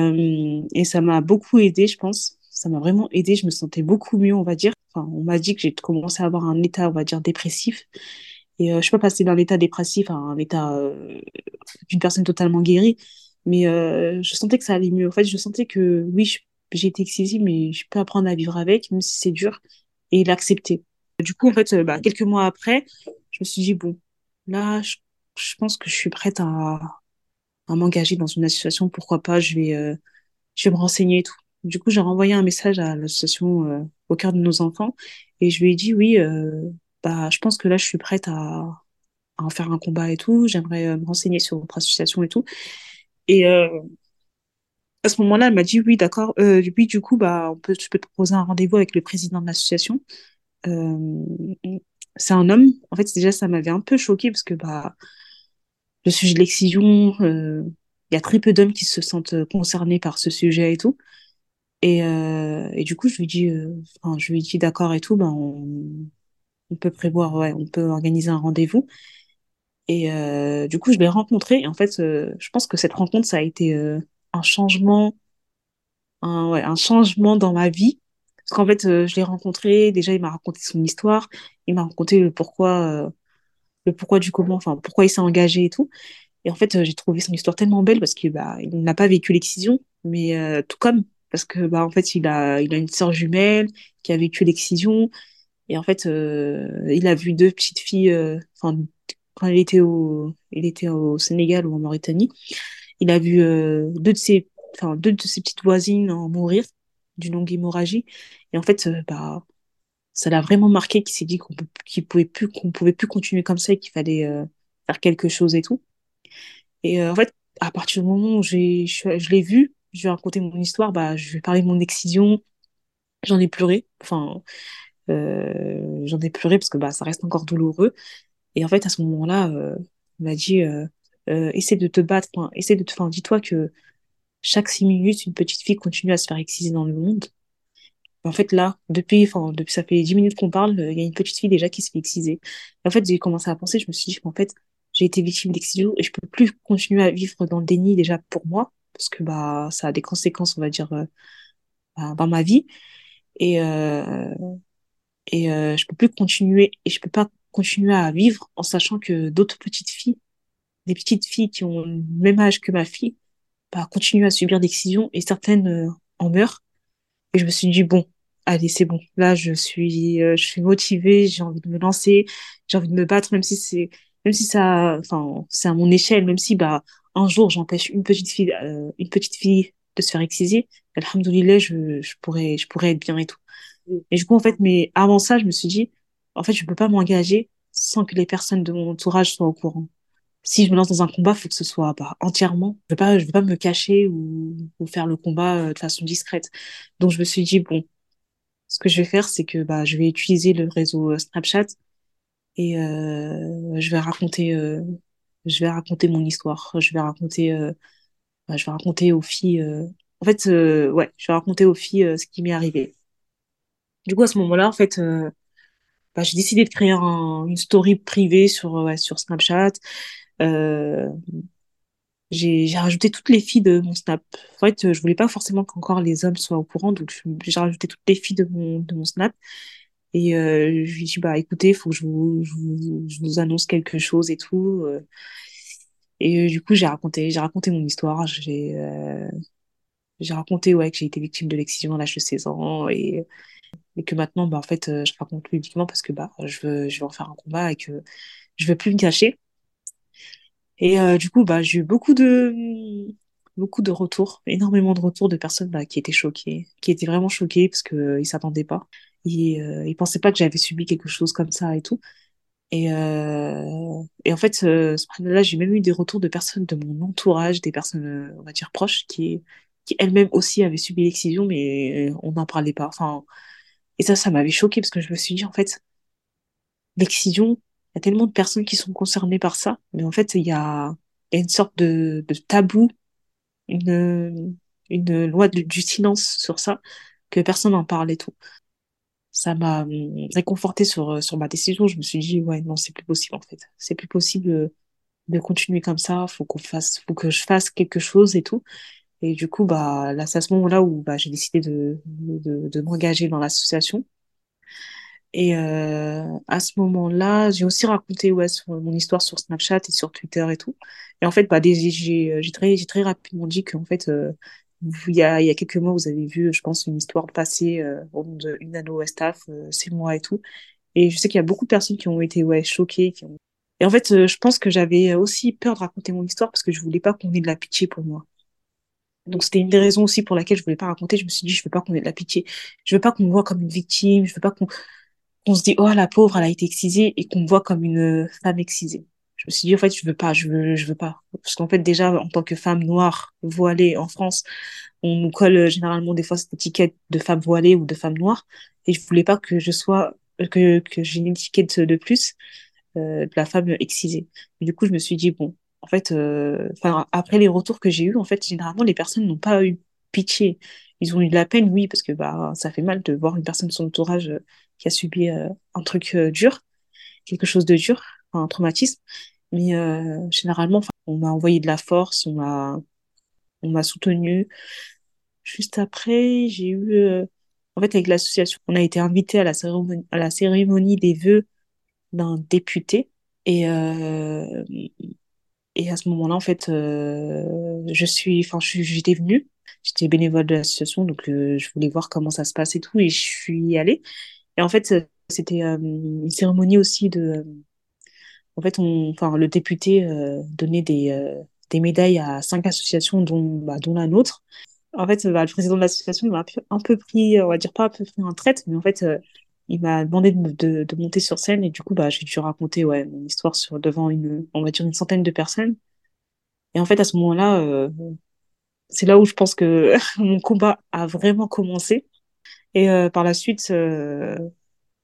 et ça m'a beaucoup aidé je pense ça m'a vraiment aidé. Je me sentais beaucoup mieux, on va dire. Enfin, on m'a dit que j'ai commencé à avoir un état, on va dire, dépressif. Et euh, je suis pas passée d'un état dépressif à un état euh, d'une personne totalement guérie, mais euh, je sentais que ça allait mieux. En fait, je sentais que oui, j'ai été excessive, mais je peux apprendre à vivre avec, même si c'est dur, et l'accepter. Du coup, en fait, bah, quelques mois après, je me suis dit, bon, là, je, je pense que je suis prête à, à m'engager dans une association, pourquoi pas, je vais, je vais me renseigner et tout. Du coup, j'ai renvoyé un message à l'association euh, au cœur de nos enfants et je lui ai dit oui, euh, bah, je pense que là, je suis prête à, à en faire un combat et tout. J'aimerais euh, me renseigner sur votre association et tout. Et euh, à ce moment-là, elle m'a dit oui, d'accord. Euh, oui, du coup, bah, on peut, je peux te proposer un rendez-vous avec le président de l'association. Euh, c'est un homme. En fait, déjà, ça m'avait un peu choqué parce que bah, le sujet de l'excision, il y a très peu d'hommes qui se sentent concernés par ce sujet et tout. Et, euh, du coup, je lui dis, euh, enfin, je lui dis d'accord et tout, ben on, peut prévoir, ouais, on peut organiser un rendez-vous. Et euh, du coup, je l'ai rencontré. Et en fait, euh, je pense que cette rencontre, ça a été euh, un changement, un, un changement dans ma vie. Parce qu'en fait, euh, je l'ai rencontré. Déjà, il m'a raconté son histoire. Il m'a raconté le pourquoi, le pourquoi du comment, enfin, pourquoi il s'est engagé et tout. Et en fait, j'ai trouvé son histoire tellement belle parce qu'il bah, il n'a pas vécu l'excision, mais tout comme parce que bah en fait il a il a une sœur jumelle qui a vécu l'excision Et en fait, il a vu deux petites filles, enfin, quand il était au, il était au Sénégal ou en Mauritanie, il a vu deux de ses, enfin, deux de ses petites voisines en mourir d'une longue hémorragie. Et en fait, bah, ça l'a vraiment marqué qu'il s'est dit qu'on pouvait plus qu'on pouvait plus continuer comme ça et qu'il fallait euh, faire quelque chose et tout. Et euh, en fait à partir du moment où j'ai je, l'ai vu je lui ai raconté mon histoire bah je ai parlé de mon excision. J'en ai pleuré. Enfin euh, j'en ai pleuré parce que bah ça reste encore douloureux. Et en fait à ce moment-là euh, il m'a dit euh, euh, essaie de te battre enfin, essaie de te enfin dis-toi que chaque six minutes une petite fille continue à se faire exciser dans le monde en fait, là, depuis, enfin, depuis ça fait dix minutes qu'on parle, euh, il y a une petite fille déjà qui se fait exciser. en fait, j'ai commencé à penser, je me suis dit, en fait, j'ai été victime d'excision et je peux plus continuer à vivre dans le déni déjà pour moi, parce que bah, ça a des conséquences, on va dire, euh, bah, dans ma vie. Et, euh, et euh, je peux plus continuer, et je peux pas continuer à vivre en sachant que d'autres petites filles, des petites filles qui ont le même âge que ma fille, bah, continuent à subir d'excision et certaines en meurent. Et je me suis dit, bon, allez, c'est bon. Là, je suis, euh, je suis motivée, j'ai envie de me lancer, j'ai envie de me battre, même si c'est, même si ça, enfin, c'est à mon échelle, même si, bah, un jour, j'empêche une petite fille, euh, une petite fille de se faire exciser, alhamdoulilah, je, je pourrais, je pourrais être bien et tout. Et du coup, en fait, mais avant ça, je me suis dit, en fait, je peux pas m'engager sans que les personnes de mon entourage soient au courant. Si je me lance dans un combat, faut que ce soit bah, entièrement. Je veux pas, je veux pas me cacher ou, ou faire le combat euh, de façon discrète. Donc je me suis dit bon, ce que je vais faire, c'est que bah, je vais utiliser le réseau euh, Snapchat et euh, je vais raconter, euh, je vais raconter mon histoire. Je vais raconter, euh, bah, je vais raconter aux filles. En fait, ouais, je vais raconter aux filles ce qui m'est arrivé. Du coup, à ce moment-là, en fait, bah, j'ai décidé de créer un, une story privée sur, sur Snapchat. J'ai rajouté toutes les filles de mon Snap. En fait, je voulais pas forcément qu'encore les hommes soient au courant, donc j'ai rajouté toutes les filles de mon, de mon Snap. Et euh, je lui ai dit, bah écoutez, il faut que je vous, je vous, annonce quelque chose et tout. euh. Et euh, du coup, j'ai raconté, raconté mon histoire. J'ai euh, raconté ouais, que j'ai été victime de l'excision à l'âge de 16 ans et, et que maintenant, bah, en fait, euh, je raconte publiquement parce que bah, je veux, je veux en faire un combat et que je veux plus me cacher. Et euh, du coup, bah, j'ai eu beaucoup de, beaucoup de retours, énormément de retours de personnes bah, qui étaient choquées, qui étaient vraiment choquées parce que euh, ils s'attendaient pas. Ils, euh, ils pensaient pas que j'avais subi quelque chose comme ça et tout. Et, euh, et en fait, euh, là, j'ai même eu des retours de personnes de mon entourage, des personnes, euh, on va dire, proches, qui, qui elles-mêmes aussi avaient subi l'excision, mais euh, on n'en parlait pas. Enfin, et ça, ça m'avait choqué parce que je me suis dit, en fait, l'excision, y a tellement de personnes qui sont concernées par ça, mais en fait, il y a, il y a une sorte de, de tabou une, une loi du, silence sur ça, que personne n'en parle et tout. Ça m'a hum, réconforté sur, sur ma décision. Je me suis dit, ouais, non, c'est plus possible, en fait. C'est plus possible de continuer comme ça. Faut qu'on fasse, faut que je fasse quelque chose et tout. Et du coup, bah, là, c'est à ce moment-là où, bah, j'ai décidé de, de, de m'engager dans l'association. Et euh, à ce moment-là, j'ai aussi raconté ouais, mon histoire sur Snapchat et sur Twitter et tout. Et en fait, bah, euh, j'ai très, très rapidement dit qu'en fait, euh, y a, y a quelques mois, vous avez vu, je pense, une histoire passer euh, au nom de une Nano Westaf, euh, c'est moi et tout. Et je sais qu'il y a beaucoup de personnes qui ont été ouais, choquées. Et en fait, je pense que j'avais aussi peur de raconter mon histoire parce que je voulais pas qu'on ait de la pitié pour moi. Donc c'était une des raisons aussi pour laquelle je voulais pas raconter. Je me suis dit, je veux pas qu'on ait de la pitié. Je veux pas qu'on me voit comme une victime. Je veux pas qu'on qu'on se dit, oh, la pauvre, elle a été excisée et qu'on me voit comme une femme excisée. Je me suis dit, en fait, je veux pas, je veux, je veux pas. Parce qu'en fait, déjà, en tant que femme noire voilée en France, on nous colle euh, généralement des fois cette étiquette de femme voilée ou de femme noire. Et je voulais pas que je sois, que, que j'ai une étiquette de plus, euh, de la femme excisée. Du coup, je me suis dit, bon, en fait, euh, enfin, après les retours que j'ai eus, en fait, généralement, les personnes n'ont pas eu pitié. Ils ont eu de la peine, oui, parce que bah, ça fait mal de voir une personne de son entourage euh, qui a subi euh, un truc euh, dur, quelque chose de dur, un traumatisme. Mais euh, généralement, on m'a envoyé de la force, on m'a on m'a soutenu. Juste après, j'ai eu, en fait, avec l'association, on a été invité à la cérémonie, à la cérémonie des vœux d'un député. Et, et à ce moment-là, en fait, je suis, enfin, j'étais venue, j'étais bénévole de l'association, donc je voulais voir comment ça se passe et tout, et je suis allée. Et en fait, C'était une cérémonie aussi de. en fait, enfin, le député donnait des, des médailles à cinq associations, dont, bah, dont la nôtre. En fait, bah, le président de l'association m'a un peu pris, on va dire pas un peu pris en traite, mais en fait, il m'a demandé de, de, monter sur scène et du coup, bah, j'ai dû raconter ouais, mon histoire devant une, on va dire une centaine de personnes. Et en fait, à ce moment-là, euh, c'est là où je pense que *laughs* mon combat a vraiment commencé. Et euh, par la suite, euh,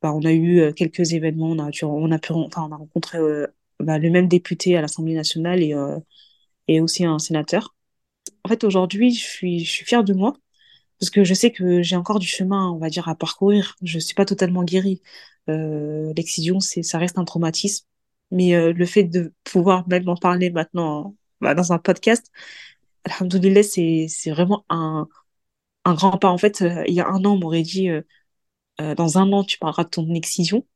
bah, on a eu quelques événements. On a, pu, enfin, on a rencontré bah, le même député à l'Assemblée nationale et, et aussi un sénateur. En fait, aujourd'hui, je suis, je suis fière de moi parce que je sais que j'ai encore du chemin, on va dire, à parcourir. Je suis pas totalement guérie. Euh, l'excision, c'est, ça reste un traumatisme. Mais euh, le fait de pouvoir même en parler maintenant bah, dans un podcast, alhamdoulilah, c'est, c'est vraiment un, un grand pas. En fait, euh, il y a un an, on m'aurait dit, euh, euh, dans un an, tu parleras de ton excision.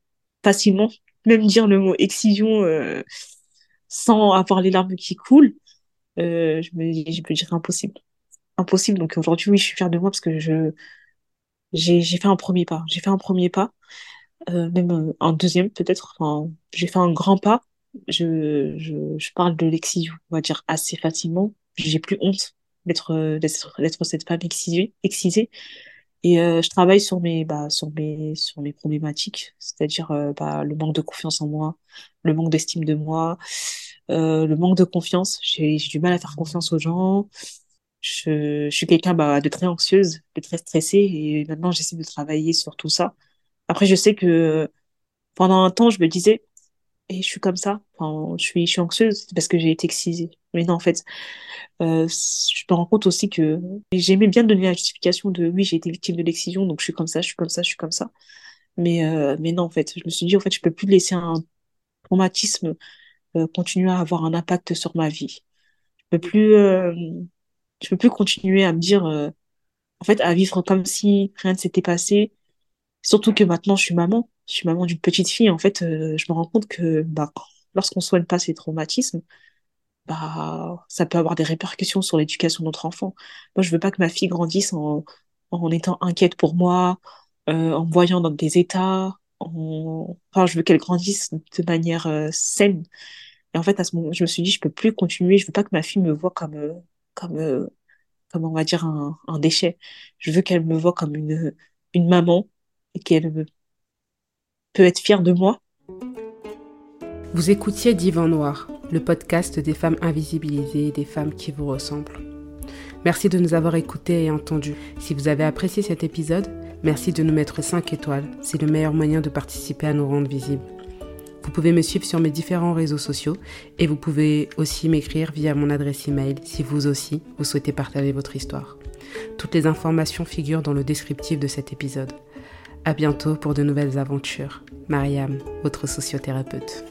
Facilement. Même dire le mot excision sans avoir les larmes qui coulent, je me, je dirais impossible impossible. Donc aujourd'hui, oui, je suis fière de moi parce que je j'ai fait un premier pas. J'ai fait un premier pas, même un deuxième peut-être. J'ai fait un grand pas. Je, je, je parle de l'excision, on va dire assez facilement. J'ai plus honte d'être d'être cette femme excisée, excisée. Et euh, je travaille sur mes bah sur mes sur mes problématiques, c'est-à-dire euh, bah, le manque de confiance en moi, le manque d'estime de moi, euh, le manque de confiance. J'ai du mal à faire confiance aux gens. Je, je suis quelqu'un bah, de très anxieuse, de très stressée, et maintenant j'essaie de travailler sur tout ça. Après, je sais que pendant un temps, je me disais, et je suis comme ça, enfin, je suis, je suis anxieuse parce que j'ai été excisée. Mais non, en fait, euh, je me rends compte aussi que j'aimais bien donner la justification de oui, j'ai été victime de l'excision, donc je suis comme ça, je suis comme ça, je suis comme ça. Mais, euh, mais non, en fait, je me suis dit, en fait, je peux plus laisser un traumatisme euh, continuer à avoir un impact sur ma vie. Je peux plus, je peux plus continuer à me dire, en fait, à vivre comme si rien ne s'était passé. Surtout que maintenant, je suis maman. Je suis maman d'une petite fille. En fait, euh, je me rends compte que bah, lorsqu'on soigne pas ces traumatismes, bah, ça peut avoir des répercussions sur l'éducation de notre enfant. Moi, je veux pas que ma fille grandisse en, en étant inquiète pour moi, euh, en me voyant dans des états. En... Enfin, je veux qu'elle grandisse de manière euh, saine. Et en fait, à ce moment, je me suis dit, je peux plus continuer. Je veux pas que ma fille me voit comme comme, comme on va dire un, un déchet. Je veux qu'elle me voit comme une, une maman et qu'elle peut être fière de moi. Vous écoutiez Divan Noir, le podcast des femmes invisibilisées et des femmes qui vous ressemblent. Merci de nous avoir écoutés et entendus. Si vous avez apprécié cet épisode, merci de nous mettre 5 étoiles. C'est le meilleur moyen de participer à nous rendre visibles. Vous pouvez me suivre sur mes différents réseaux sociaux et vous pouvez aussi m'écrire via mon adresse email si vous aussi vous souhaitez partager votre histoire. Toutes les informations figurent dans le descriptif de cet épisode. À bientôt pour de nouvelles aventures. Mariam, votre sociothérapeute.